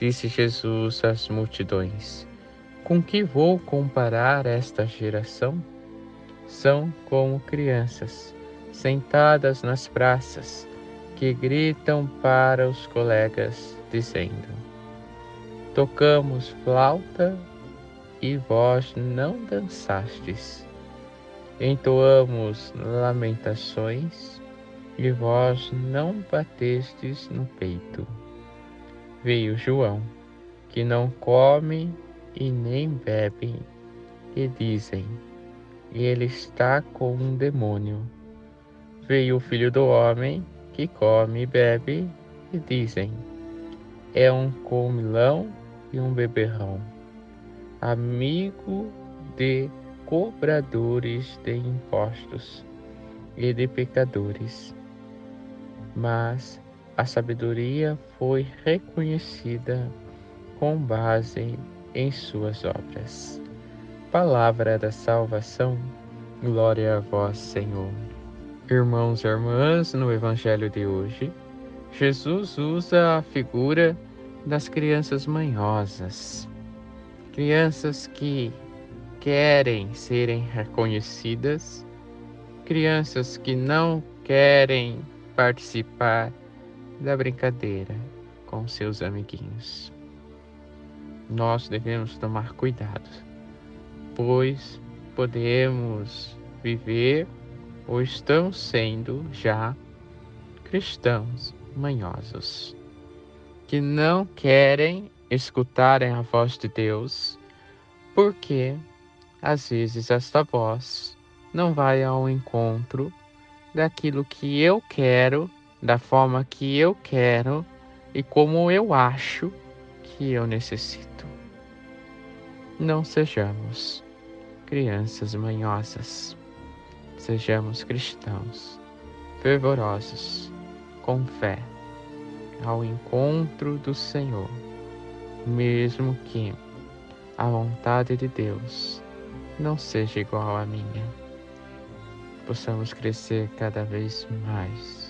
disse Jesus às multidões: Com que vou comparar esta geração? São como crianças, sentadas nas praças, que gritam para os colegas, dizendo: Tocamos flauta e vós não dançastes. Entoamos lamentações e vós não batestes no peito veio João, que não come e nem bebe, e dizem: Ele está com um demônio. Veio o filho do homem, que come e bebe, e dizem: É um comilão e um beberrão, amigo de cobradores de impostos e de pecadores. Mas a sabedoria foi reconhecida com base em suas obras. Palavra da salvação, glória a vós, Senhor. Irmãos e irmãs, no Evangelho de hoje, Jesus usa a figura das crianças manhosas, crianças que querem serem reconhecidas, crianças que não querem participar da brincadeira com seus amiguinhos. Nós devemos tomar cuidado, pois podemos viver ou estamos sendo já cristãos manhosos, que não querem escutarem a voz de Deus, porque às vezes esta voz não vai ao encontro daquilo que eu quero da forma que eu quero e como eu acho que eu necessito. Não sejamos crianças manhosas, sejamos cristãos fervorosos, com fé, ao encontro do Senhor, mesmo que a vontade de Deus não seja igual à minha. Possamos crescer cada vez mais